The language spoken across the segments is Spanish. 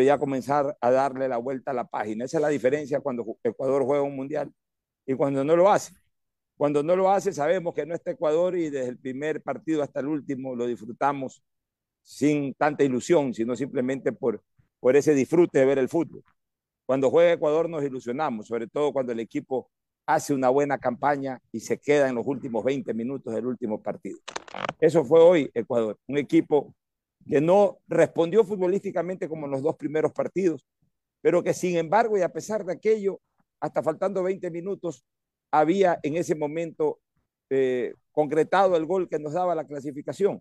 ya comenzar a darle la vuelta a la página. Esa es la diferencia cuando Ecuador juega un mundial y cuando no lo hace. Cuando no lo hace, sabemos que no está Ecuador y desde el primer partido hasta el último lo disfrutamos sin tanta ilusión, sino simplemente por, por ese disfrute de ver el fútbol. Cuando juega Ecuador nos ilusionamos, sobre todo cuando el equipo hace una buena campaña y se queda en los últimos 20 minutos del último partido. Eso fue hoy Ecuador, un equipo que no respondió futbolísticamente como en los dos primeros partidos, pero que sin embargo y a pesar de aquello, hasta faltando 20 minutos, había en ese momento eh, concretado el gol que nos daba la clasificación.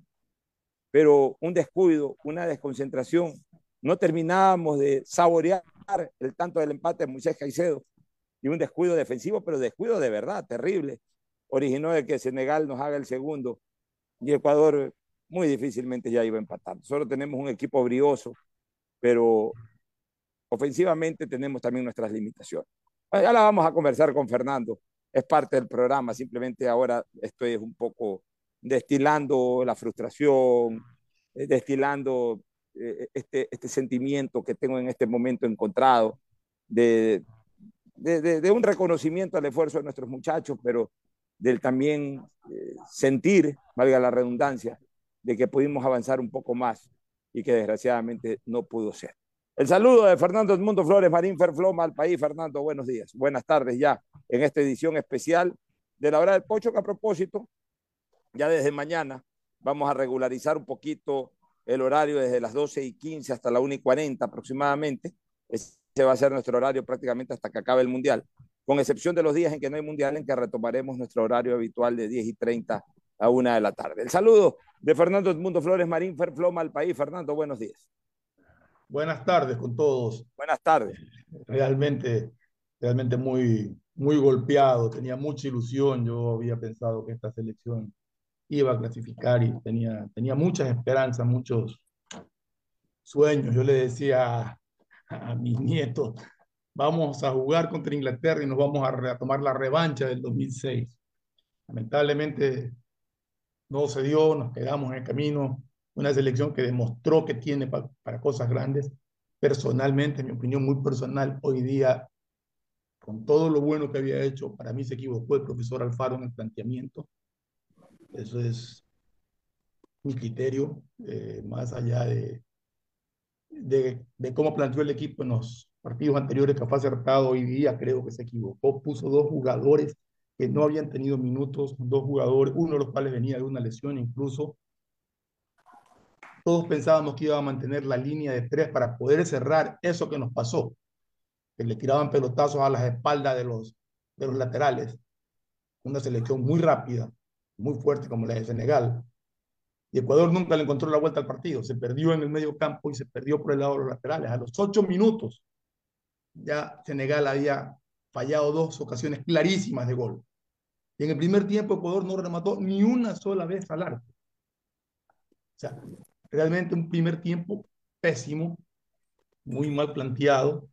Pero un descuido, una desconcentración, no terminábamos de saborear el tanto del empate de Moisés Caicedo y un descuido defensivo, pero descuido de verdad, terrible, originó de que Senegal nos haga el segundo y Ecuador muy difícilmente ya iba a empatar. Solo tenemos un equipo brioso, pero ofensivamente tenemos también nuestras limitaciones. Ya la vamos a conversar con Fernando, es parte del programa, simplemente ahora estoy un poco destilando la frustración, eh, destilando eh, este, este sentimiento que tengo en este momento encontrado de, de, de, un reconocimiento al esfuerzo de nuestros muchachos, pero del también eh, sentir, valga la redundancia, de que pudimos avanzar un poco más y que desgraciadamente no pudo ser. El saludo de Fernando Edmundo Flores, Marín Ferfloma al país. Fernando, buenos días. Buenas tardes ya en esta edición especial de la hora del pocho, que a propósito, ya desde mañana vamos a regularizar un poquito el horario desde las 12 y 15 hasta la 1 y 40 aproximadamente. Ese va a ser nuestro horario prácticamente hasta que acabe el Mundial, con excepción de los días en que no hay Mundial, en que retomaremos nuestro horario habitual de 10 y 30 a 1 de la tarde. El saludo de Fernando Edmundo Flores Marín Ferfloma al país. Fernando, buenos días. Buenas tardes con todos. Buenas tardes. Realmente, realmente muy, muy golpeado, tenía mucha ilusión. Yo había pensado que esta selección iba a clasificar y tenía, tenía muchas esperanzas, muchos sueños. Yo le decía a, mis nietos, vamos a jugar contra Inglaterra y nos vamos a, a tomar la revancha del 2006. Lamentablemente no se dio, nos quedamos en el camino. Una selección que demostró que tiene para cosas grandes. Personalmente, en mi opinión muy personal, hoy día, con todo lo bueno que había hecho, para mí se equivocó el profesor Alfaro en el planteamiento. Eso es mi criterio, eh, más allá de, de, de, cómo planteó el equipo en los partidos anteriores que fue acertado hoy día, creo que se equivocó. Puso dos jugadores que no habían tenido minutos, dos jugadores, uno de los cuales venía de una lesión incluso. Todos pensábamos que iba a mantener la línea de tres para poder cerrar eso que nos pasó, que le tiraban pelotazos a las espaldas de los, de los laterales. Una selección muy rápida, muy fuerte como la de Senegal. Y Ecuador nunca le encontró la vuelta al partido. Se perdió en el medio campo y se perdió por el lado de los laterales. A los ocho minutos ya Senegal había fallado dos ocasiones clarísimas de gol. Y en el primer tiempo Ecuador no remató ni una sola vez al arco. O sea, realmente un primer tiempo pésimo, muy mal planteado.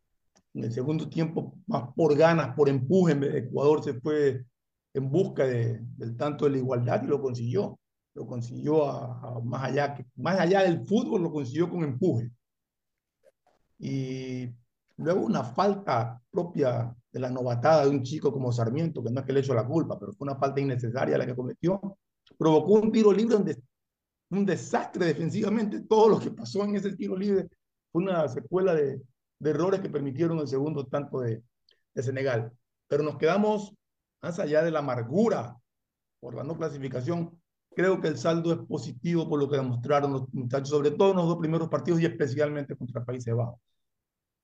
En el segundo tiempo, más por ganas, por empuje, Ecuador se fue en busca de, del tanto de la igualdad y lo consiguió. Lo consiguió a, a más, allá, más allá del fútbol, lo consiguió con empuje. Y luego una falta propia de la novatada de un chico como Sarmiento, que no es que le echó la culpa, pero fue una falta innecesaria la que cometió, provocó un tiro libre, un, des un desastre defensivamente. Todo lo que pasó en ese tiro libre fue una secuela de, de errores que permitieron el segundo tanto de, de Senegal. Pero nos quedamos más allá de la amargura por la no clasificación, creo que el saldo es positivo por lo que demostraron los muchachos, sobre todo en los dos primeros partidos y especialmente contra Países Bajos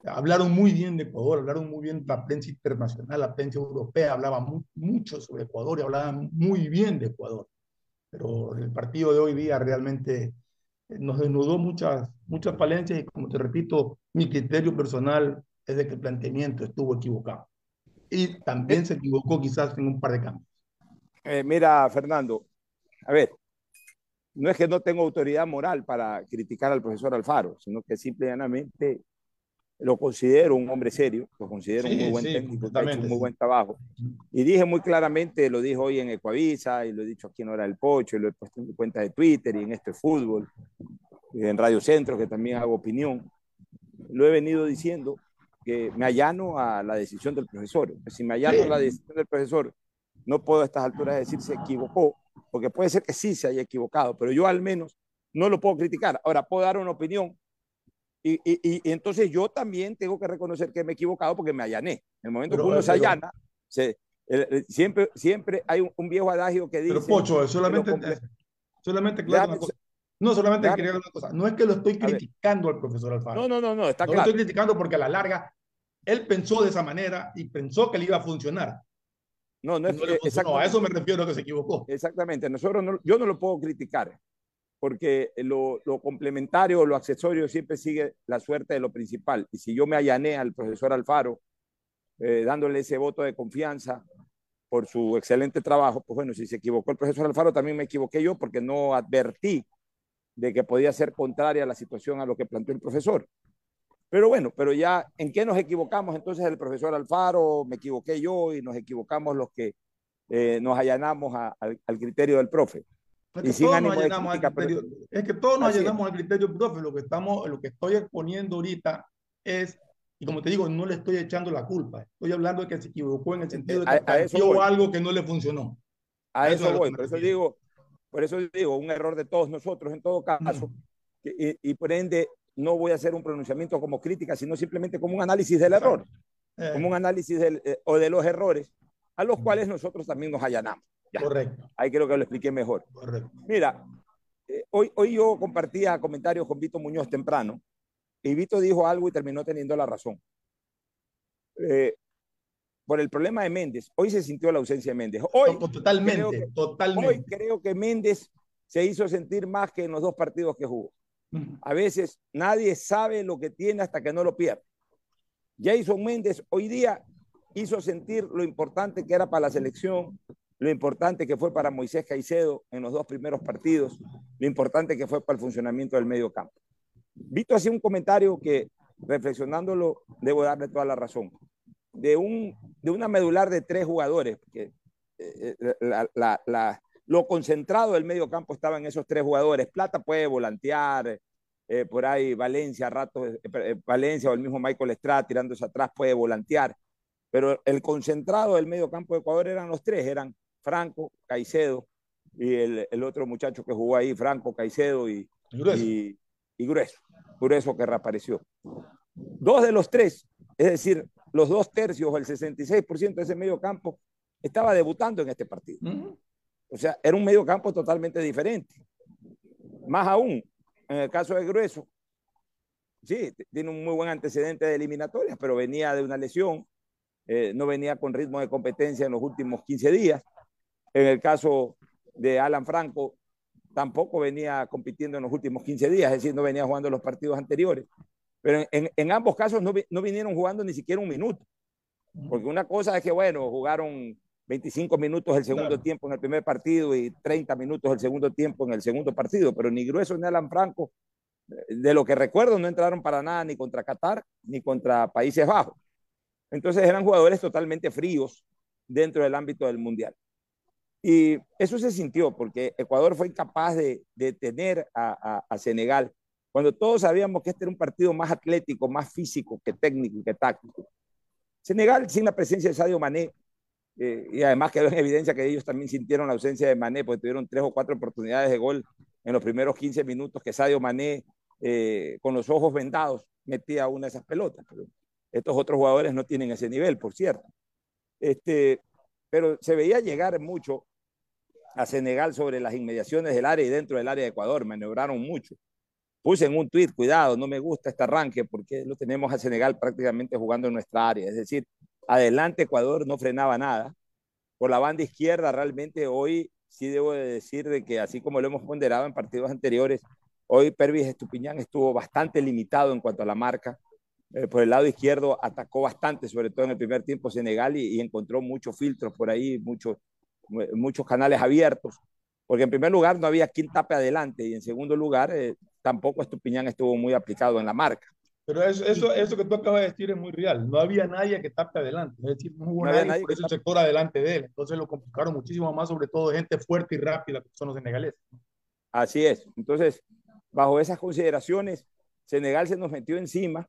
hablaron muy bien de Ecuador, hablaron muy bien la prensa internacional, la prensa europea hablaba muy, mucho sobre Ecuador y hablaban muy bien de Ecuador. Pero el partido de hoy día realmente eh, nos desnudó muchas, muchas falencias y como te repito, mi criterio personal es de que el planteamiento estuvo equivocado. Y también se equivocó quizás en un par de cambios. Eh, mira, Fernando, a ver, no es que no tengo autoridad moral para criticar al profesor Alfaro, sino que simplemente lo considero un hombre serio, lo considero sí, un muy buen sí, técnico, ha hecho un muy buen trabajo. Y dije muy claramente, lo dijo hoy en Ecuavisa, y lo he dicho aquí en Hora del Pocho, y lo he puesto en mi cuenta de Twitter y en este fútbol, y en Radio Centro, que también hago opinión. lo he venido diciendo, que me allano a la decisión del profesor. Si me allano a la decisión del profesor, no puedo a estas alturas decir se equivocó, porque puede ser que sí se haya equivocado, pero yo al menos no lo puedo criticar. Ahora, puedo dar una opinión y, y, y, entonces yo también tengo que reconocer que me he equivocado porque me allané. En el momento que uno se allana, se, siempre, siempre hay un, un, viejo adagio que dice... Pero Pocho, solamente, solamente claro, no solamente quería una cosa, no es que lo estoy criticando al profesor Alfaro. No, no, no, no, está no claro. lo estoy criticando porque a la larga él pensó de esa manera y pensó que le iba a funcionar. No, no es no a eso me refiero que se equivocó. Exactamente, nosotros no, yo no lo puedo criticar porque lo, complementario, lo accesorio siempre sigue la suerte de lo principal. Y si yo me allané al profesor Alfaro, eh, dándole ese voto de confianza por su excelente trabajo, pues bueno, si se equivocó el profesor Alfaro, también me equivoqué yo porque no advertí de que podía ser contraria la situación a lo que planteó el profesor. Pero bueno, pero ya, ¿en qué nos equivocamos entonces el profesor Alfaro? Me equivoqué yo y nos equivocamos los que eh, nos allanamos a, al, al, criterio del profe. Es que, y sin ánimo de crítica, criterio, pero... es que todos nos al criterio profe. Lo que, estamos, lo que estoy exponiendo ahorita es, y como te digo, no le estoy echando la culpa. Estoy hablando de que se equivocó en el sentido de que cambió algo que no le funcionó. A, a eso, eso voy, por eso digo, por eso digo, un error de todos nosotros en todo caso, mm. y, y, por ende no voy a hacer un pronunciamiento como crítica, sino simplemente como un análisis del error, eh. como un análisis del, eh, o de los errores a los mm. cuales nosotros también nos allanamos. Ya. Correcto. Ahí creo que lo expliqué mejor. Correcto. Mira, eh, hoy, hoy yo compartía comentarios con Vito Muñoz temprano y Vito dijo algo y terminó teniendo la razón. Eh, por el problema de Méndez, hoy se sintió la ausencia de Méndez. Hoy, no, totalmente, creo que, totalmente. Hoy creo que Méndez se hizo sentir más que en los dos partidos que jugó. A veces nadie sabe lo que tiene hasta que no lo pierde. Jason Méndez hoy día hizo sentir lo importante que era para la selección, lo importante que fue para Moisés Caicedo en los dos primeros partidos, lo importante que fue para el funcionamiento del medio campo. Vito hacía un comentario que, reflexionándolo, debo darle toda la razón. De, un, de una medular de tres jugadores, que eh, la, la, la, lo concentrado del medio campo estaba en esos tres jugadores. Plata puede volantear, eh, por ahí Valencia, rato, eh, eh, Valencia o el mismo Michael Estrada tirándose atrás puede volantear. Pero el concentrado del medio campo de Ecuador eran los tres, eran Franco, Caicedo y el, el otro muchacho que jugó ahí, Franco, Caicedo y Grueso. Y, y Grueso, Grueso que reapareció. Dos de los tres, es decir, los dos tercios, el 66% de ese medio campo, estaba debutando en este partido. Uh -huh. O sea, era un medio campo totalmente diferente. Más aún, en el caso de Grueso, sí, tiene un muy buen antecedente de eliminatorias, pero venía de una lesión, eh, no venía con ritmo de competencia en los últimos 15 días. En el caso de Alan Franco, tampoco venía compitiendo en los últimos 15 días, es decir, no venía jugando los partidos anteriores. Pero en, en ambos casos no, no, vinieron jugando ni siquiera un minuto. Porque una cosa es que, bueno, jugaron 25 minutos el segundo claro. tiempo en el primer partido y 30 minutos el segundo tiempo en el segundo partido, pero ni Grueso ni Alan Franco, de lo que recuerdo, no entraron para nada ni contra Qatar ni contra Países Bajos. Entonces eran jugadores totalmente fríos dentro del ámbito del Mundial. Y eso se sintió porque Ecuador fue incapaz de, de tener a, Senegal cuando todos sabíamos que este era un partido más atlético, más físico que técnico y que táctico. Senegal, sin la presencia de Sadio Mané, eh, y además quedó en evidencia que ellos también sintieron la ausencia de Mané, porque tuvieron tres o cuatro oportunidades de gol en los primeros 15 minutos que Sadio Mané, eh, con los ojos vendados, metía una de esas pelotas. Estos otros jugadores no tienen ese nivel, por cierto. Este, pero se veía llegar mucho a Senegal sobre las inmediaciones del área y dentro del área de Ecuador, maniobraron mucho. Puse en un tuit, cuidado, no me gusta este arranque porque lo tenemos a Senegal prácticamente jugando en nuestra área, es decir, adelante Ecuador no frenaba nada. Por la banda izquierda realmente hoy sí debo de decir de que así como lo hemos ponderado en partidos anteriores, hoy Pervis Estupiñán estuvo bastante limitado en cuanto a la marca. Eh, por el lado izquierdo atacó bastante, sobre todo en el primer tiempo Senegal y, y encontró muchos filtros por ahí, muchos, muchos canales abiertos. Porque en primer lugar no había quien tape adelante y en segundo lugar eh, tampoco Estupiñán estuvo muy aplicado en la marca. Pero eso, eso, eso que tú acabas de decir es muy real. No había nadie que tape adelante. Es decir, no hubo no nadie, nadie por ese sector adelante de él. Entonces lo complicaron muchísimo más, sobre todo gente fuerte y rápida que son los senegaleses. Así es. Entonces, bajo esas consideraciones, Senegal se nos metió encima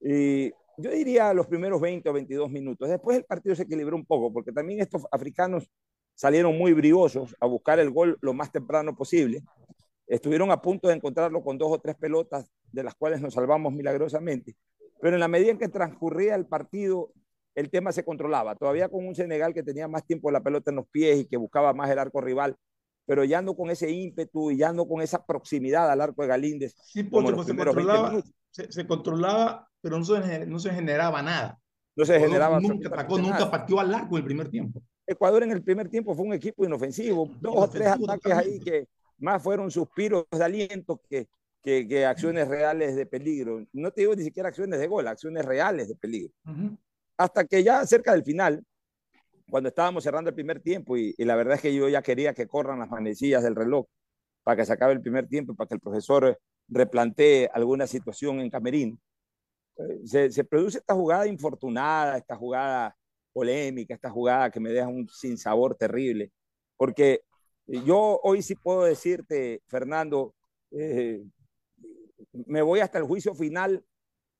Y yo diría los primeros 20 o 22 minutos. Después el partido se equilibró un poco, porque también estos africanos salieron muy briosos a buscar el gol lo más temprano posible. Estuvieron a punto de encontrarlo con dos o tres pelotas, de las cuales nos salvamos milagrosamente. Pero en la medida en que transcurría el partido, el tema se controlaba. Todavía con un Senegal que tenía más tiempo la pelota en los pies y que buscaba más el arco rival, pero ya no con ese ímpetu y ya no con esa proximidad al arco de Galíndez. Sí, porque pues se, controlaba, se, controlaba, pero no se, no se generaba nada. No se generaba. Nunca atacó, nunca partió al arco el primer tiempo. Ecuador en el primer tiempo fue un equipo inofensivo, dos o tres ataques ahí que más fueron suspiros de aliento que, que, que, acciones reales de peligro. No te digo ni siquiera acciones de gol, acciones reales de peligro. Hasta que ya cerca del final, cuando estábamos cerrando el primer tiempo, y, y, la verdad es que yo ya quería que corran las manecillas del reloj para que se acabe el primer tiempo, para que el profesor replantee alguna situación en Camerín. Eh, se, se, produce esta jugada infortunada, esta jugada polémica, esta jugada que me deja un sinsabor terrible, porque yo hoy sí puedo decirte, Fernando, eh, me voy hasta el juicio final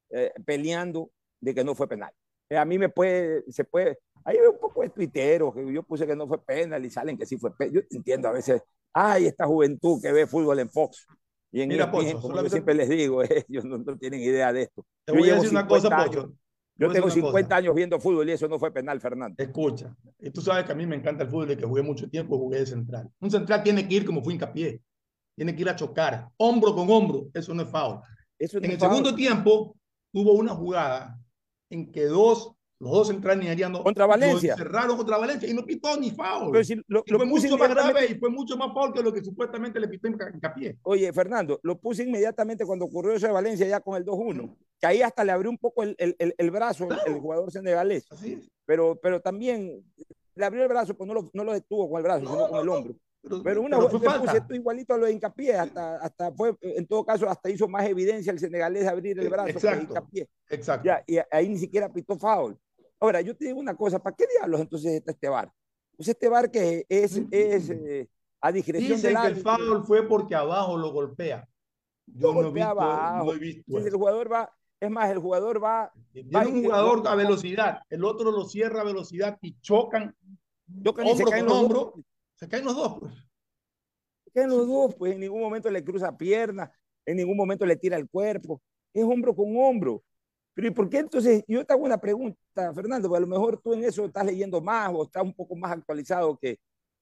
eh, peleando de que no fue penal. Eh, a mí me puede, se puede, hay un poco de tuiteros que yo puse que no fue penal y salen que sí fue penal. Yo entiendo a veces, ay, esta juventud que ve fútbol en Fox. Y en Mira, Pocho, como yo siempre les digo, ellos no, no, tienen idea de esto. Te yo voy a decir una cosa, Pocho. Yo tengo 50 años viendo fútbol y eso no fue penal, Fernando. Escucha, y tú sabes que a mí me encanta el fútbol y que jugué mucho tiempo, jugué de central. Un central tiene que ir como fue hincapié, tiene que ir a chocar, hombro con hombro, eso no es foul. Eso en el segundo tiempo hubo una jugada en que dos los dos centrales nigerianos contra Valencia. cerraron contra Valencia y no pitó ni foul. Si lo, y lo fue mucho más grave y fue mucho más foul que lo que supuestamente le pitó en Capié. Oye, Fernando, lo puse inmediatamente cuando ocurrió eso de Valencia ya con el 2-1. Que ahí hasta le abrió un poco el, el, el brazo claro. el, jugador senegalés. Así es. Pero, pero también le abrió el brazo, pues no lo, no lo detuvo con el brazo, no, sino con el hombro. Pero, pero una pero fue puse igualito a lo de hincapié, hasta, hasta fue, en todo caso, hasta hizo más evidencia el senegalés de abrir el brazo exacto, que hincapié. Exacto. Ya, y ahí ni siquiera pitó foul. Ahora, yo te digo una cosa, ¿para qué diablos entonces está este bar? Pues este bar que es, es eh, a discreción Dicen del que el foul fue porque abajo lo golpea. Yo no, he visto, abajo. no he visto si el jugador va, es más, el jugador va... Tiene va un jugador a velocidad, el otro lo cierra a velocidad y chocan, chocan y se caen los hombro, dos. Se caen los dos, pues. Se caen los dos, pues en ningún momento le cruza pierna, en ningún momento le tira el cuerpo, es hombro con hombro. Pero ¿y por qué entonces? Yo te hago una pregunta, Fernando, porque a lo mejor tú en eso estás leyendo más o estás un poco más actualizado que,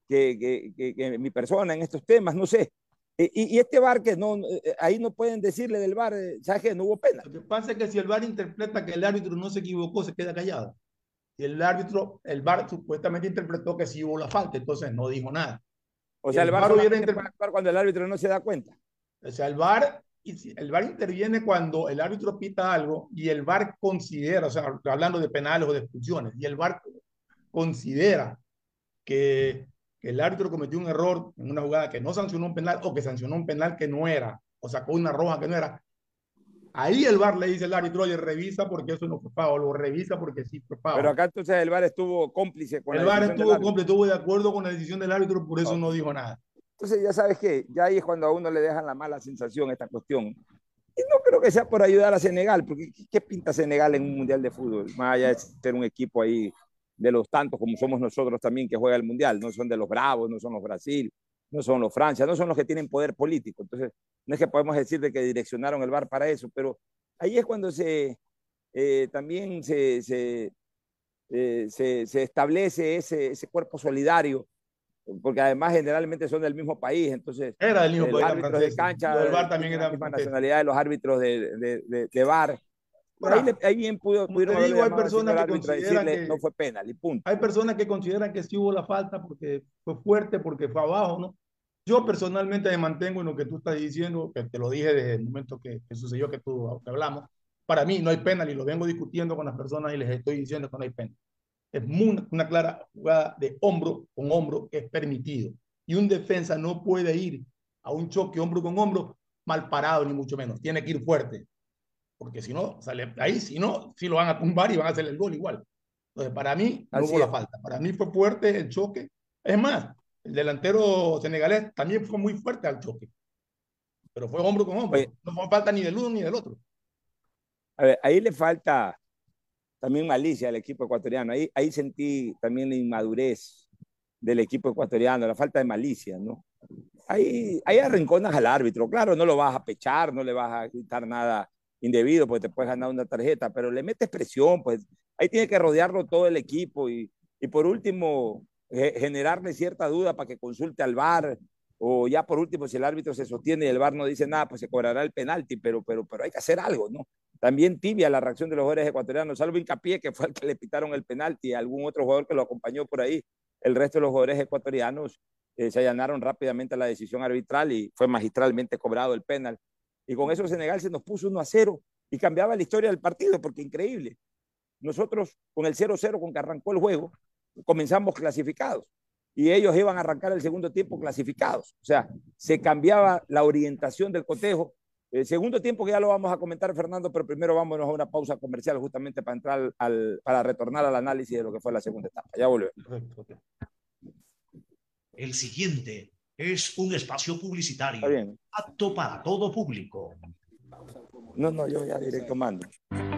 que, que, que, que mi persona en estos temas, no sé. Y, y, este bar que no, ahí no pueden decirle del bar, ¿sabes qué? No hubo pena. Lo que pasa es que si el bar interpreta que el árbitro no se equivocó, se queda callado. Y el árbitro, el bar supuestamente interpretó que sí hubo la falta, entonces no dijo nada. O sea, el, el bar, bar hubiera interpretado cuando el árbitro no se da cuenta. O sea, el bar y el VAR interviene cuando el árbitro pita algo y el VAR considera, o sea, hablando de penales o de expulsiones, y el VAR considera que el árbitro cometió un error en una jugada que no sancionó un penal o que sancionó un penal que no era, o sacó una roja que no era, ahí el VAR le dice al árbitro, oye, revisa porque eso no fue pago, lo revisa porque sí fue pago. Pero acá entonces el VAR estuvo cómplice con El VAR estuvo cómplice, estuvo de acuerdo con la decisión del árbitro, por eso no, no dijo nada. Entonces, ya sabes que ya ahí es cuando a uno le dejan la mala sensación esta cuestión. Y no creo que sea por ayudar a Senegal, porque ¿qué pinta Senegal en un mundial de fútbol? Más allá de ser un equipo ahí de los tantos como somos nosotros también que juega el mundial. No son de los bravos, no son los Brasil, no son los Francia, no son los que tienen poder político. Entonces, no es que podemos decir de que direccionaron el bar para eso, pero ahí es cuando se eh, también se, se, eh, se, se, establece ese, ese cuerpo solidario porque además generalmente son del mismo país, entonces era del mismo país, árbitros de cancha, el VAR también era la misma nacionalidad de los árbitros de, de, de, de. Bueno, ahí, ahí, bien pudo, pudieron digo, hay personas que consideran que no fue penal y punto. Hay personas que consideran que sí hubo la falta porque fue fuerte, porque fue abajo, ¿no? Yo personalmente me mantengo en lo que tú estás diciendo, que te lo dije desde el momento que, que sucedió que tú que hablamos. Para mí no hay penal y lo vengo discutiendo con las personas y les estoy diciendo que no hay penal es muy, una clara jugada de hombro con hombro que es permitido. Y un defensa no puede ir a un choque hombro con hombro mal parado, ni mucho menos. Tiene que ir fuerte. Porque si no, sale ahí, si no, si lo van a tumbar y van a hacer el gol igual. Entonces, para mí, no hubo la falta. Para mí fue fuerte el choque. Es más, el delantero senegalés también fue muy fuerte al choque. Pero fue hombro con hombro. Oye. No fue falta ni del uno ni del otro. A ver, ahí le falta también malicia al equipo ecuatoriano. Ahí, ahí sentí también la inmadurez del equipo ecuatoriano, la falta de malicia, ¿no? Ahí, ahí arrinconas al árbitro. Claro, no lo vas a pechar, no le vas a gritar nada indebido, porque te puedes ganar una tarjeta, pero le metes presión, pues ahí tiene que rodearlo todo el equipo y, y por último, generarle cierta duda para que consulte al VAR, o ya por último, si el árbitro se sostiene y el VAR no dice nada, pues se cobrará el penalti, pero, pero, pero hay que hacer algo, ¿no? También tibia la reacción de los jugadores ecuatorianos, salvo Hincapié, que fue el que le pitaron el penalti, algún otro jugador que lo acompañó por ahí. El resto de los jugadores ecuatorianos eh, se allanaron rápidamente a la decisión arbitral y fue magistralmente cobrado el penal. Y con eso Senegal se nos puso 1 a 0 y cambiaba la historia del partido, porque increíble. Nosotros con el 0-0 con que arrancó el juego, comenzamos clasificados y ellos iban a arrancar el segundo tiempo clasificados. O sea, se cambiaba la orientación del cotejo. El segundo tiempo que ya lo vamos a comentar, Fernando, pero primero vámonos a una pausa comercial justamente para entrar al, para retornar al análisis de lo que fue la segunda etapa. Ya volvemos. El siguiente es un espacio publicitario apto para todo público. No, no, yo ya directo mando.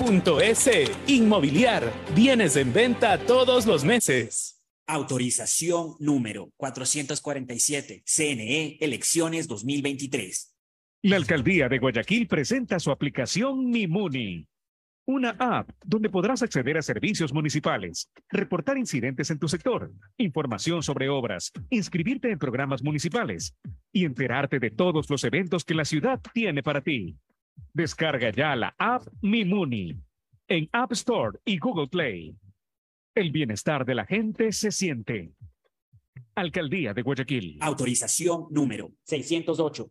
S. Inmobiliar. Bienes en venta todos los meses. Autorización número 447. CNE Elecciones 2023. La alcaldía de Guayaquil presenta su aplicación Mimuni. Una app donde podrás acceder a servicios municipales, reportar incidentes en tu sector, información sobre obras, inscribirte en programas municipales y enterarte de todos los eventos que la ciudad tiene para ti. Descarga ya la app Mi Muni en App Store y Google Play. El bienestar de la gente se siente. Alcaldía de Guayaquil. Autorización número 608.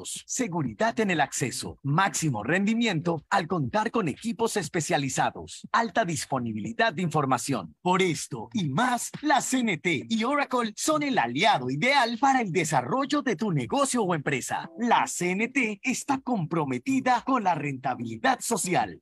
seguridad en el acceso, máximo rendimiento al contar con equipos especializados, alta disponibilidad de información. Por esto y más, la CNT y Oracle son el aliado ideal para el desarrollo de tu negocio o empresa. La CNT está comprometida con la rentabilidad social.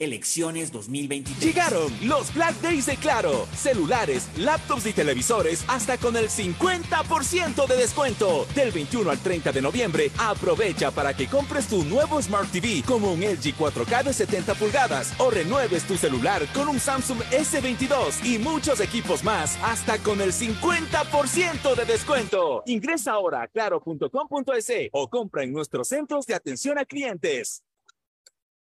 Elecciones 2023. Llegaron los Black Days de Claro. Celulares, laptops y televisores hasta con el 50% de descuento. Del 21 al 30 de noviembre, aprovecha para que compres tu nuevo Smart TV como un LG 4K de 70 pulgadas o renueves tu celular con un Samsung S22 y muchos equipos más hasta con el 50% de descuento. Ingresa ahora a claro.com.es o compra en nuestros centros de atención a clientes.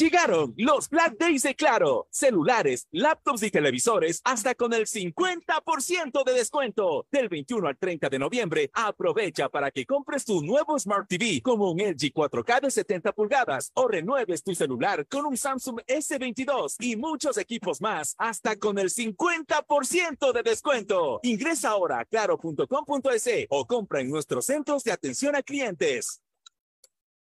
Llegaron los Black Days de Claro. Celulares, laptops y televisores hasta con el 50% de descuento. Del 21 al 30 de noviembre, aprovecha para que compres tu nuevo Smart TV como un LG 4K de 70 pulgadas o renueves tu celular con un Samsung S22 y muchos equipos más hasta con el 50% de descuento. Ingresa ahora a claro.com.es o compra en nuestros centros de atención a clientes.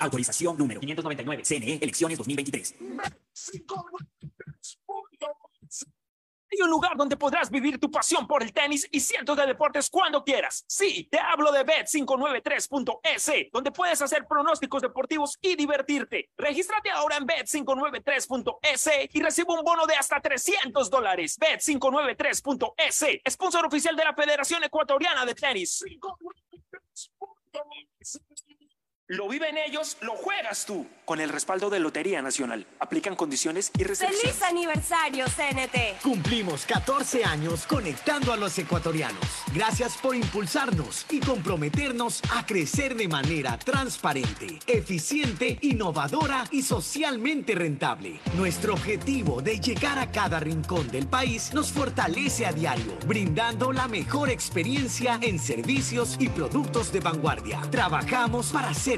Autorización número 599. CNE, elecciones 2023. Hay un lugar donde podrás vivir tu pasión por el tenis y cientos de deportes cuando quieras. Sí, te hablo de bet593.es, donde puedes hacer pronósticos deportivos y divertirte. Regístrate ahora en bet593.es y recibe un bono de hasta 300 dólares. Bet593.es, sponsor oficial de la Federación Ecuatoriana de Tenis. Lo viven ellos, lo juegas tú. Con el respaldo de Lotería Nacional. Aplican condiciones y restricciones. ¡Feliz aniversario, CNT! Cumplimos 14 años conectando a los ecuatorianos. Gracias por impulsarnos y comprometernos a crecer de manera transparente, eficiente, innovadora y socialmente rentable. Nuestro objetivo de llegar a cada rincón del país nos fortalece a diario, brindando la mejor experiencia en servicios y productos de vanguardia. Trabajamos para ser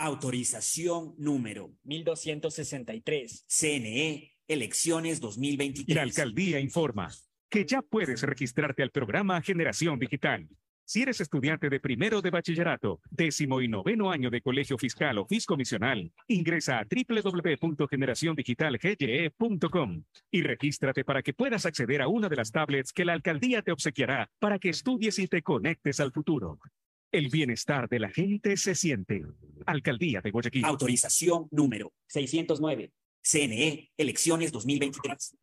Autorización número 1263. CNE, elecciones 2023. La alcaldía informa que ya puedes registrarte al programa Generación Digital. Si eres estudiante de primero de bachillerato, décimo y noveno año de colegio fiscal o fiscomisional, ingresa a www.generaciondigitalgye.com y regístrate para que puedas acceder a una de las tablets que la alcaldía te obsequiará para que estudies y te conectes al futuro. El bienestar de la gente se siente. Alcaldía de Guayaquil. Autorización número 609. CNE, elecciones 2023.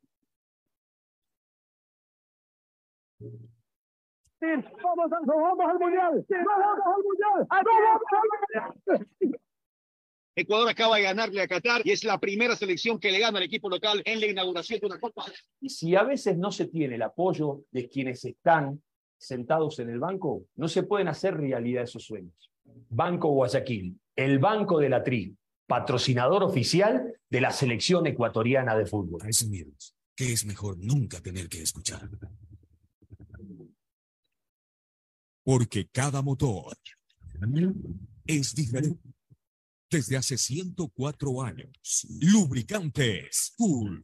¡Vamos, vamos al mundial! ¡Vamos al mundial! ¡Vamos al mundial! Ecuador acaba de ganarle a Qatar y es la primera selección que le gana al equipo local en la inauguración de una Copa. Y si a veces no se tiene el apoyo de quienes están sentados en el banco, no se pueden hacer realidad esos sueños. Banco Guayaquil, el banco de la TRI, patrocinador oficial de la selección ecuatoriana de fútbol. que es mejor nunca tener que escuchar. Porque cada motor es diferente. Desde hace 104 años, Lubricantes Cool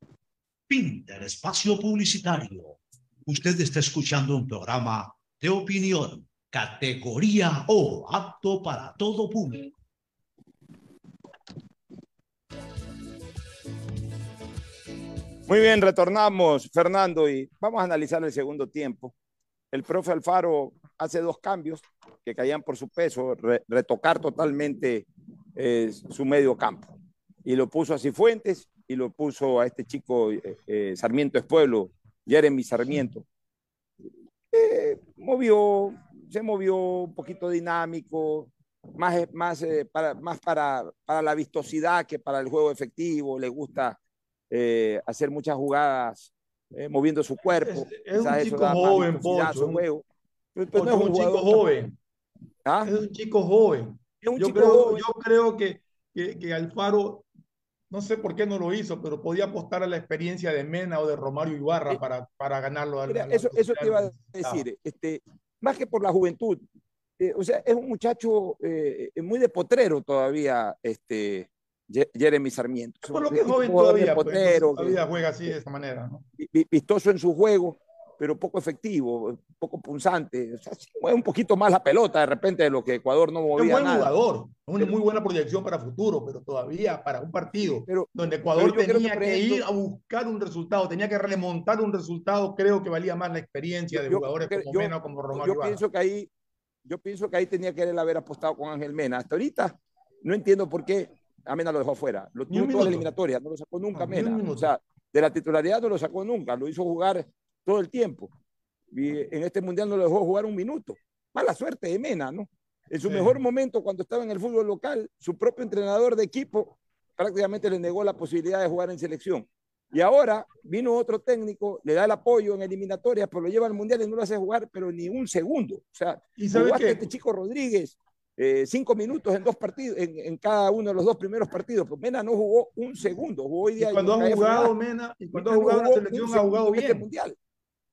Pinter Espacio Publicitario. Usted está escuchando un programa de opinión, categoría O, apto para todo público. Muy bien, retornamos, Fernando, y vamos a analizar el segundo tiempo. El profe Alfaro hace dos cambios que caían por su peso, re- retocar totalmente eh, su medio campo. Y lo puso a Cifuentes y lo puso a este chico eh, eh, Sarmiento es Pueblo, Jeremy Sarmiento. Eh, movió, se movió un poquito dinámico, más, eh, más, eh, para, más para, para la vistosidad que para el juego efectivo. Le gusta eh, hacer muchas jugadas moviendo su cuerpo. Es un Quizás eso chico joven, Pocho, un- juego. Pero- pero Pocho, no un chico joven. ¿Ah? Es un chico joven. Es un yo, chico creo, joven. yo creo que, que, que Alfaro, no sé por qué no lo hizo, pero podía apostar a la experiencia de Mena o de Romario Ibarra para, para ganarlo. al- Mira, al- eso, eso te iba a decir, este, más que por la juventud, eh, o sea, es un muchacho eh, muy de potrero todavía, este, Jeremy Sarmiento. Por lo que es joven todavía, pues, potrero, que- todavía juega así de esa manera, ¿no? vi- vi- vistoso en su juego, pero poco efectivo, poco punzante. O sea, sí mueve un poquito más la pelota de repente de lo que Ecuador no Es un movía buen nada. jugador, una muy buena proyección para futuro, pero todavía para un partido donde Ecuador pero que, tenía que, ejemplo- ir a buscar un resultado, tenía que remontar un resultado, creo que valía más la experiencia de Yo- jugadores yo- como yo- Mena o como Romario yo Ibarra. pienso que ahí yo pienso que ahí tenía que él haber apostado con Ángel Mena hasta ahorita no entiendo por qué a Mena lo dejó fuera lo tuvo toda la eliminatoria no lo sacó nunca Ah, Mena o sea de la titularidad no lo sacó nunca lo hizo jugar todo el tiempo y en este mundial no lo dejó jugar un minuto mala suerte de Mena no en su Sí. mejor momento cuando estaba en el fútbol local su propio entrenador de equipo prácticamente le negó la posibilidad de jugar en selección y ahora vino otro técnico, le da el apoyo en eliminatorias, pero lo lleva al mundial y no lo hace jugar, pero ni un segundo. O sea, ¿Y sabe qué? este chico Rodríguez eh, cinco minutos en dos partidos, en, en cada uno de los dos primeros partidos. Pues Mena no jugó un segundo. Jugó hoy Y día cuando ha jugado. Mena, y cuando ha jugado en la selección, ha jugado este bien. mundial.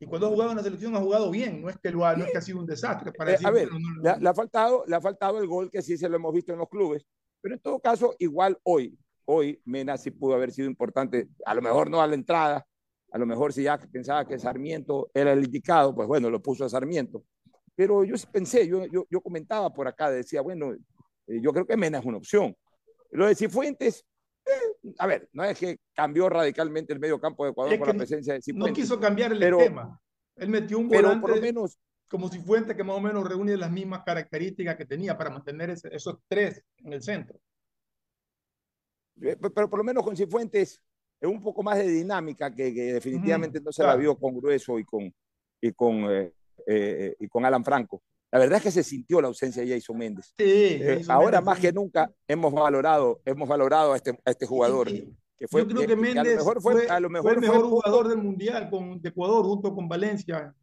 Y cuando ha jugado en la selección, ha jugado bien. No es que, lo ha, no es que ha sido un desastre. Para Eh, decir, a ver, bueno, no- le, ha faltado, le ha faltado el gol que sí se lo hemos visto en los clubes, pero en todo caso, igual hoy, hoy Mena sí pudo haber sido importante, a lo mejor no a la entrada, a lo mejor si ya pensaba que Sarmiento era el indicado, pues bueno, lo puso a Sarmiento. Pero yo pensé, yo, yo, yo comentaba por acá, decía, bueno, eh, yo creo que Mena es una opción. Lo de Cifuentes, a ver, no es que cambió radicalmente el medio campo de Ecuador Es con la presencia de no Cifuentes. quiso cambiar el pero- tema. Él metió un pero volante por lo menos como si fuente que más o menos reúne las mismas características que tenía para mantener ese- esos tres en el centro. Eh, pe- pero por lo menos con Cifuentes es un poco más de dinámica que, que definitivamente no se la vio con Grueso y con, y con, eh, eh, y con Alan Franco. La verdad es que se sintió la ausencia de Jason Méndez. Sí, Eh, ahora más que nunca hemos valorado, hemos valorado a este, a este jugador. que fue, Yo creo que a lo Méndez mejor fue, fue, a lo fue mejor el mejor jugador del Mundial con, de Ecuador junto con Valencia.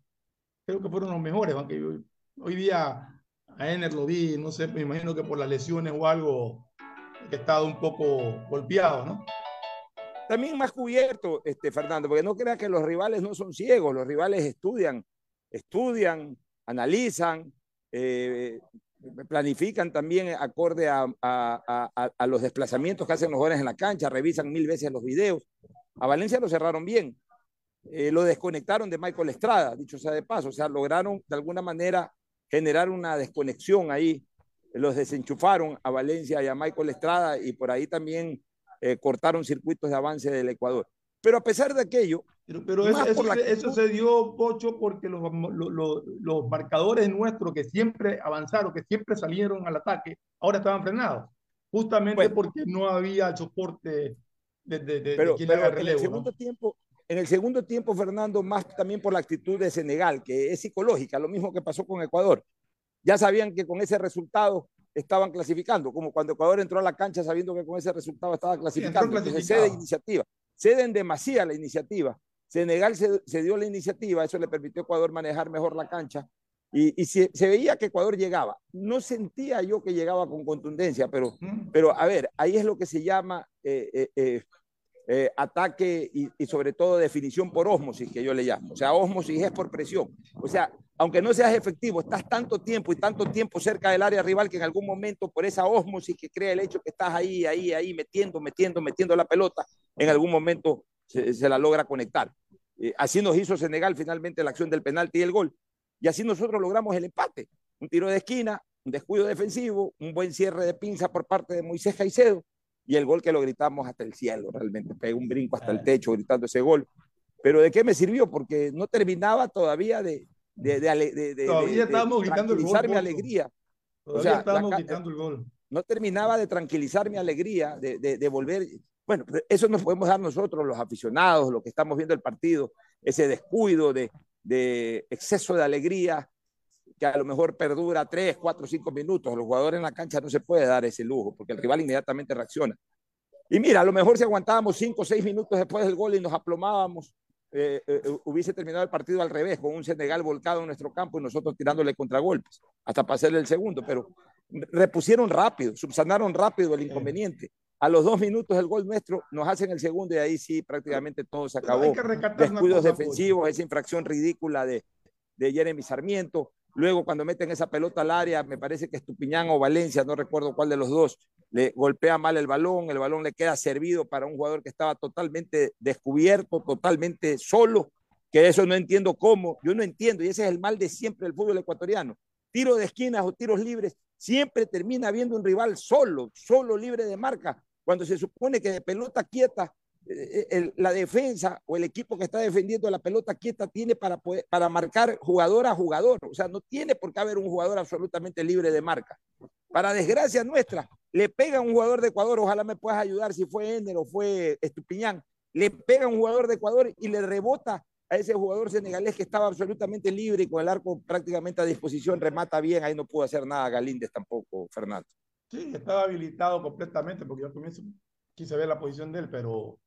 Creo que fueron los mejores, aunque yo- hoy día a Ener lo vi, no sé, me imagino que por las lesiones o algo, que ha estado un poco golpeado, ¿no? también más cubierto, este, Fernando, porque no creas que los rivales no son ciegos, los rivales estudian, estudian, analizan, eh, planifican también acorde a, los desplazamientos que hacen los jugadores en la cancha, revisan mil veces los videos. A Valencia lo cerraron bien, eh, lo desconectaron de Michael Estrada, dicho sea de paso, o sea, lograron de alguna manera generar una desconexión ahí, los desenchufaron a Valencia y a Michael Estrada y por ahí también eh, cortaron circuitos de avance del Ecuador. Pero a pesar de aquello, pero, pero eso, eso, se, eso, se, dio, Pocho, porque los, los, los, los, marcadores nuestros que siempre avanzaron, que siempre salieron al ataque, ahora estaban frenados. Justamente bueno, porque no había soporte de, de, de, pero, de quien pero haga relevo. En el segundo ¿no? tiempo, en el segundo tiempo, Fernando, más también por la actitud de Senegal, que es psicológica, lo mismo que pasó con Ecuador. Ya sabían que con ese resultado estaban clasificando, como cuando Ecuador entró a la cancha sabiendo que con ese resultado estaba clasificando. Sí, Entonces cede iniciativa, ceden demasiada la iniciativa. Senegal se, se, dio la iniciativa, eso le permitió a Ecuador manejar mejor la cancha. Y, y se, se, veía que Ecuador llegaba. No sentía yo que llegaba con contundencia, pero, pero a ver, ahí es lo que se llama eh, eh, eh, ataque y, y, sobre todo definición por osmosis, que yo le llamo. O sea, osmosis es por presión. O sea, aunque no seas efectivo, estás tanto tiempo y tanto tiempo cerca del área rival que en algún momento por esa osmosis que crea el hecho que estás ahí, ahí, ahí, metiendo, metiendo, metiendo la pelota, en algún momento se, se la logra conectar. Eh, así nos hizo Senegal finalmente la acción del penalti y el gol. Y así nosotros logramos el empate. Un tiro de esquina, un descuido defensivo, un buen cierre de pinza por parte de Moisés Caicedo y el gol que lo gritamos hasta el cielo, realmente. Pegué un brinco hasta el techo gritando ese gol. Pero ¿de qué me sirvió? Porque no terminaba todavía de, de, de, de, todavía estábamos gritando el gol. mi alegría. Todavía o sea, estábamos la, gritando el gol. No terminaba de tranquilizar mi alegría, de, de volver. Bueno, eso nos podemos dar nosotros, los aficionados, los que estamos viendo el partido, ese descuido de, exceso de alegría que a lo mejor perdura 3, 4, 5 minutos. Los jugadores en la cancha no se puede dar ese lujo porque el rival inmediatamente reacciona. Y mira, a lo mejor si aguantábamos 5 o 6 minutos después del gol y nos aplomábamos, eh, eh, hubiese terminado el partido al revés, con un Senegal volcado en nuestro campo y nosotros tirándole contragolpes, hasta pasarle el segundo. Pero repusieron rápido, subsanaron rápido el inconveniente. A los dos minutos del gol nuestro nos hacen el segundo y ahí sí prácticamente todo se acabó. Descuidos defensivos, esa infracción ridícula de, de Jeremy Sarmiento. Luego, cuando meten esa pelota al área, me parece que Estupiñán o Valencia, no recuerdo cuál de los dos, le golpea mal el balón, el balón le queda servido para un jugador que estaba totalmente descubierto, totalmente solo, que eso no entiendo cómo, yo no entiendo, y ese es el mal de siempre del fútbol ecuatoriano. Tiro de esquinas o tiros libres, siempre termina habiendo un rival solo, solo libre de marca, cuando se supone que de pelota quieta el, la defensa o el equipo que está defendiendo la pelota quieta tiene para, para marcar jugador a jugador. O sea, no tiene por qué haber un jugador absolutamente libre de marca. Para desgracia nuestra, le pega un jugador de Ecuador, ojalá me puedas ayudar si fue Ender o fue Estupiñán, le pega un jugador de Ecuador y le rebota a ese jugador senegalés que estaba absolutamente libre y con el arco prácticamente a disposición, remata bien, ahí no pudo hacer nada Galíndez tampoco, Fernando. Sí, estaba habilitado completamente porque yo comienzo, quise ver la posición de él, pero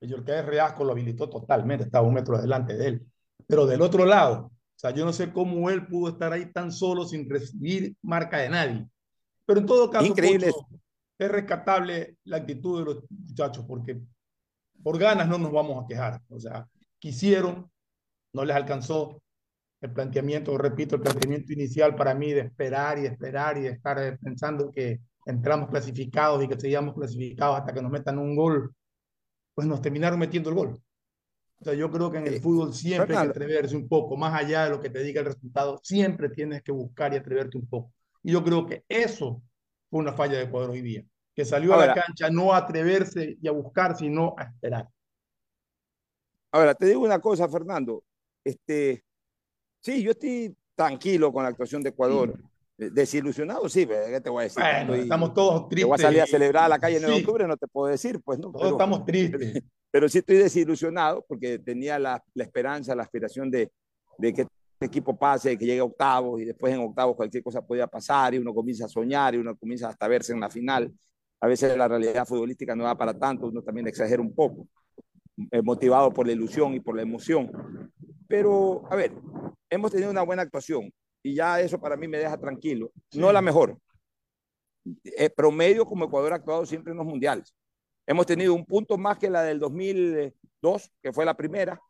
Yorcaez Reasco lo habilitó totalmente, estaba un metro adelante de él. Pero del otro lado, o sea, yo no sé cómo él pudo estar ahí tan solo sin recibir marca de nadie. Pero en todo caso, Increíble. Pocho, es rescatable la actitud de los muchachos, porque por ganas no nos vamos a quejar. O sea, quisieron, no les alcanzó el planteamiento, repito, el planteamiento inicial para mí de esperar y esperar y de estar pensando que entramos clasificados y que seguíamos clasificados hasta que nos metan un gol pues nos terminaron metiendo el gol. O sea, yo creo que en el fútbol siempre hay que atreverse un poco, más allá de lo que te diga el resultado, siempre tienes que buscar y atreverte un poco. Y yo creo que eso fue una falla de Ecuador hoy día, que salió ahora, a la cancha no a atreverse y a buscar, sino a esperar. Ahora, te digo una cosa, Fernando. Este, sí, yo estoy tranquilo con la actuación de Ecuador. Sí. Desilusionado, sí, ¿qué te voy a decir? Bueno, y, estamos todos tristes. Te voy a salir a celebrar a la calle en sí. octubre, no te puedo decir, pues no. Todos pero, estamos tristes. Pero sí estoy desilusionado porque tenía la, la esperanza, la aspiración de, de que el equipo pase, que llegue a octavos y después en octavos cualquier cosa podía pasar y uno comienza a soñar y uno comienza hasta a verse en la final. A veces la realidad futbolística no da para tanto, uno también exagera un poco, eh, motivado por la ilusión y por la emoción. Pero, a ver, hemos tenido una buena actuación y ya eso para mí me deja tranquilo. Sí. No la mejor. Eh, promedio como Ecuador ha actuado siempre en los mundiales. Hemos tenido un punto más que la del 2002, que fue la primera,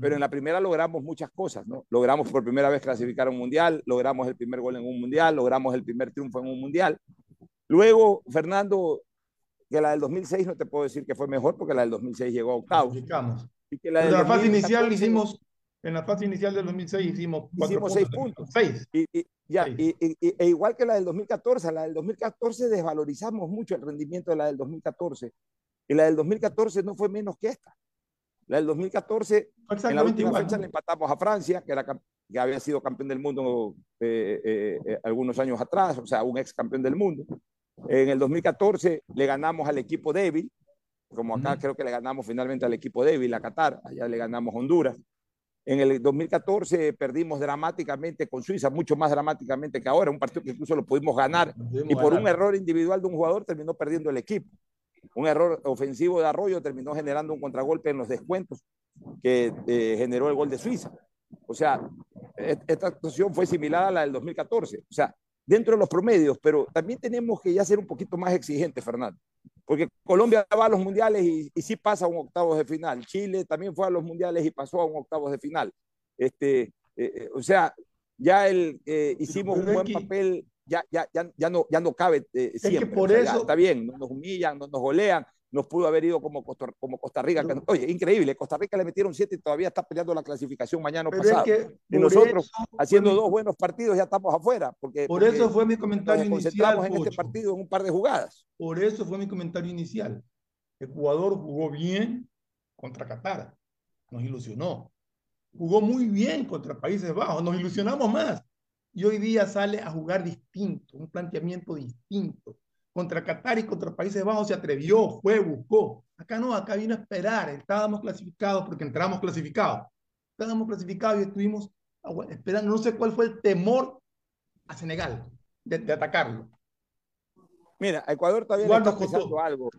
pero en la primera logramos muchas cosas, ¿no? Logramos por primera vez clasificar a un mundial, logramos el primer gol en un mundial, logramos el primer triunfo en un mundial. Luego, Fernando, que la del 2006 no te puedo decir que fue mejor porque la del 2006 llegó a octavos. Y que la, de la fase inicial hicimos en la fase inicial del 2006 hicimos, hicimos seis puntos. Seis. Y, y, ya, seis. Y, y, e igual que la del 2014, la del 2014 desvalorizamos mucho el rendimiento de la del 2014. Y la del 2014 no fue menos que esta. La del 2014, en la última igual, fecha ¿no? le empatamos a Francia, que, era, que había sido campeón del mundo eh, eh, eh, algunos años atrás, o sea, un ex campeón del mundo. En el 2014 le ganamos al equipo débil, como acá creo que le ganamos finalmente al equipo débil, a Qatar, allá le ganamos a Honduras. En el 2014 perdimos dramáticamente con Suiza, mucho más dramáticamente que ahora, un partido que incluso lo pudimos ganar y por un ganar. error individual de un jugador terminó perdiendo el equipo. Un error ofensivo de Arroyo terminó generando un contragolpe en los descuentos que eh, generó el gol de Suiza. O sea, et- esta actuación fue similar a la del 2014. O sea, dentro de los promedios, pero también tenemos que ya ser un poquito más exigentes, Fernando. Porque Colombia va a los mundiales y, y sí pasa a un octavos de final. Chile también fue a los mundiales y pasó a un octavos de final. Este, eh, eh, o sea, ya el, eh, hicimos un pero buen que- papel, ya, ya, ya, ya, no, ya no cabe eh, que siempre. por O sea, ya eso- está bien, no nos humillan, no nos golean, nos pudo haber ido como Costa, como Costa Rica. que- oye, increíble, Costa Rica le metieron siete y todavía está peleando la clasificación mañana es pasado. que y nosotros, haciendo mi- dos buenos partidos, ya estamos afuera. Porque, Por porque eso fue mi comentario nos concentramos inicial, en este partido en un par de jugadas. Por eso fue mi comentario inicial. Ecuador jugó bien contra Qatar, nos ilusionó. Jugó muy bien contra Países Bajos, nos ilusionamos más. Y hoy día sale a jugar distinto, un planteamiento distinto. Contra Qatar y contra Países Bajos se atrevió, fue, buscó. Acá no, acá vino a esperar. Estábamos clasificados porque entramos clasificados. Estábamos clasificados y estuvimos agua- esperando. No sé cuál fue el temor a Senegal de, de atacarlo. Mira, a Ecuador todavía le está costó. pesando algo,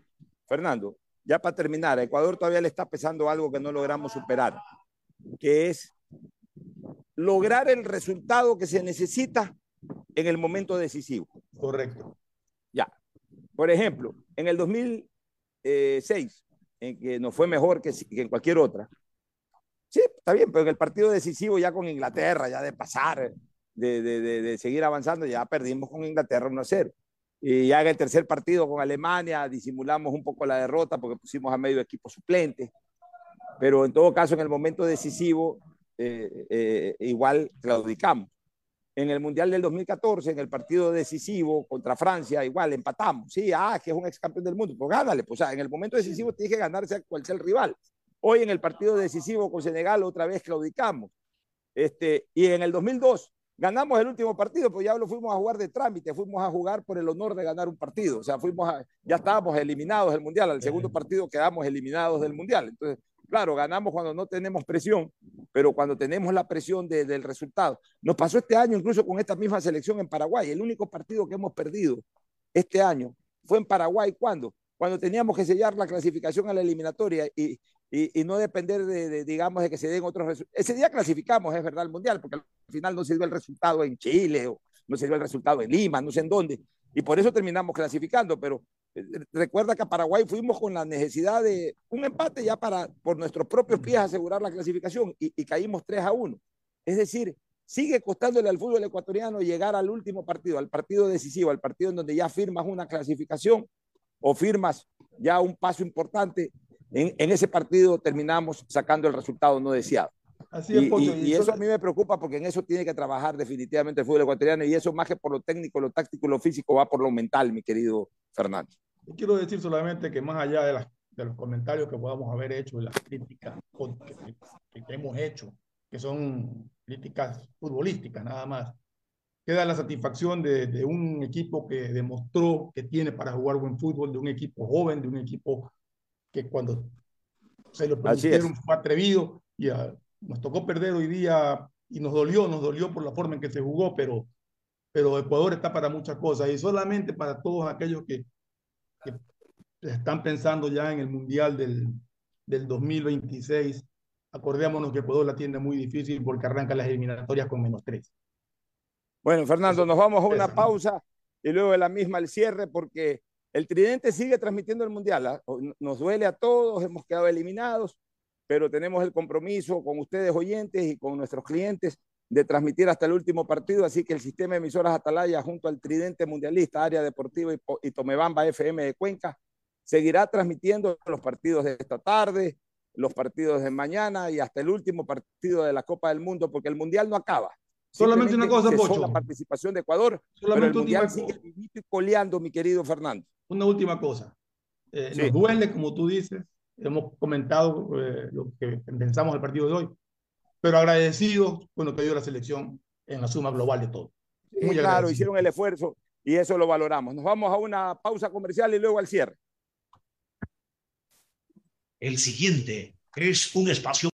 Fernando. Ya para terminar, a Ecuador todavía le está pesando algo que no logramos superar, que es lograr el resultado que se necesita en el momento decisivo. Correcto. Por ejemplo, en el 2006, en que nos fue mejor que, que en cualquier otra. Sí, está bien, pero en el partido decisivo ya con Inglaterra, ya de pasar, de, de, de, de seguir avanzando, ya perdimos con Inglaterra 1 a 0. Y ya en el tercer partido con Alemania disimulamos un poco la derrota porque pusimos a medio equipo suplente. Pero en todo caso, en el momento decisivo, eh, eh, igual claudicamos. En el Mundial del 2014, en el partido decisivo contra Francia, igual empatamos. Sí, ah, que es un ex campeón del mundo. Pues gánale. Pues, o sea, en el momento decisivo tienes que ganarse cual sea el rival. Hoy en el partido decisivo con Senegal otra vez claudicamos. Este, y en el 2002 ganamos el último partido, pues ya lo fuimos a jugar de trámite, fuimos a jugar por el honor de ganar un partido. O sea, fuimos a, ya estábamos eliminados del Mundial. Al segundo partido quedamos eliminados del Mundial. Entonces, claro, ganamos cuando no tenemos presión, pero cuando tenemos la presión de- del resultado. Nos pasó este año incluso con esta misma selección en Paraguay. El único partido que hemos perdido este año fue en Paraguay. ¿Cuándo? Cuando teníamos que sellar la clasificación a la eliminatoria y, y, y no depender de, de, digamos, de que se den otros resultados. Ese día clasificamos, es verdad, al Mundial, porque al final no dio el resultado en Chile o no dio el resultado en Lima, no sé en dónde. Y por eso terminamos clasificando, pero eh, recuerda que a Paraguay fuimos con la necesidad de un empate ya para, por nuestros propios pies, asegurar la clasificación y, y caímos 3 a 1. Es decir, sigue costándole al fútbol ecuatoriano llegar al último partido, al partido decisivo, al partido en donde ya firmas una clasificación o firmas ya un paso importante. En, en ese partido terminamos sacando el resultado no deseado. Así es, Y, Pocho, y- y eso- a mí me preocupa porque en eso tiene que trabajar definitivamente el fútbol ecuatoriano y eso más que por lo técnico, lo táctico, lo físico, va por lo mental, mi querido Fernando. Yo quiero decir solamente que más allá de, las, de los comentarios que podamos haber hecho y las críticas que, que- hemos hecho, que son críticas futbolísticas nada más, queda la satisfacción de, de un equipo que demostró que tiene para jugar buen fútbol, de un equipo joven, de un equipo que cuando se lo permitieron fue atrevido y ah, nos tocó perder hoy día y nos dolió, nos dolió por la forma en que se jugó, pero, pero Ecuador está para muchas cosas y solamente para todos aquellos que, que están pensando ya en el Mundial del, del 2026. Acordémonos que Ecuador la tiene muy difícil porque arranca las eliminatorias con menos tres. Bueno, Fernando, nos vamos a una pausa y luego de la misma el cierre porque el Tridente sigue transmitiendo el Mundial. ¿ah? Nos duele a todos, hemos quedado eliminados, pero tenemos el compromiso con ustedes oyentes y con nuestros clientes de transmitir hasta el último partido, así que el sistema de emisoras Atalaya junto al Tridente Mundialista, Área Deportiva y, Tomebamba FM de Cuenca, seguirá transmitiendo los partidos de esta tarde, los partidos de mañana y hasta el último partido de la Copa del Mundo, porque el Mundial no acaba. Solamente una cosa, Pocho. la participación de Ecuador, pero Solamente el Mundial sigue coleando, mi querido Fernando. Una última cosa. Eh, Sí. Nos duele, como tú dices, hemos comentado eh, lo que pensamos del partido de hoy, pero agradecidos con lo que dio la selección en la suma global de todo. Sí, claro, hicieron el esfuerzo y eso lo valoramos. Nos vamos a una pausa comercial y luego al cierre. El siguiente es un espacio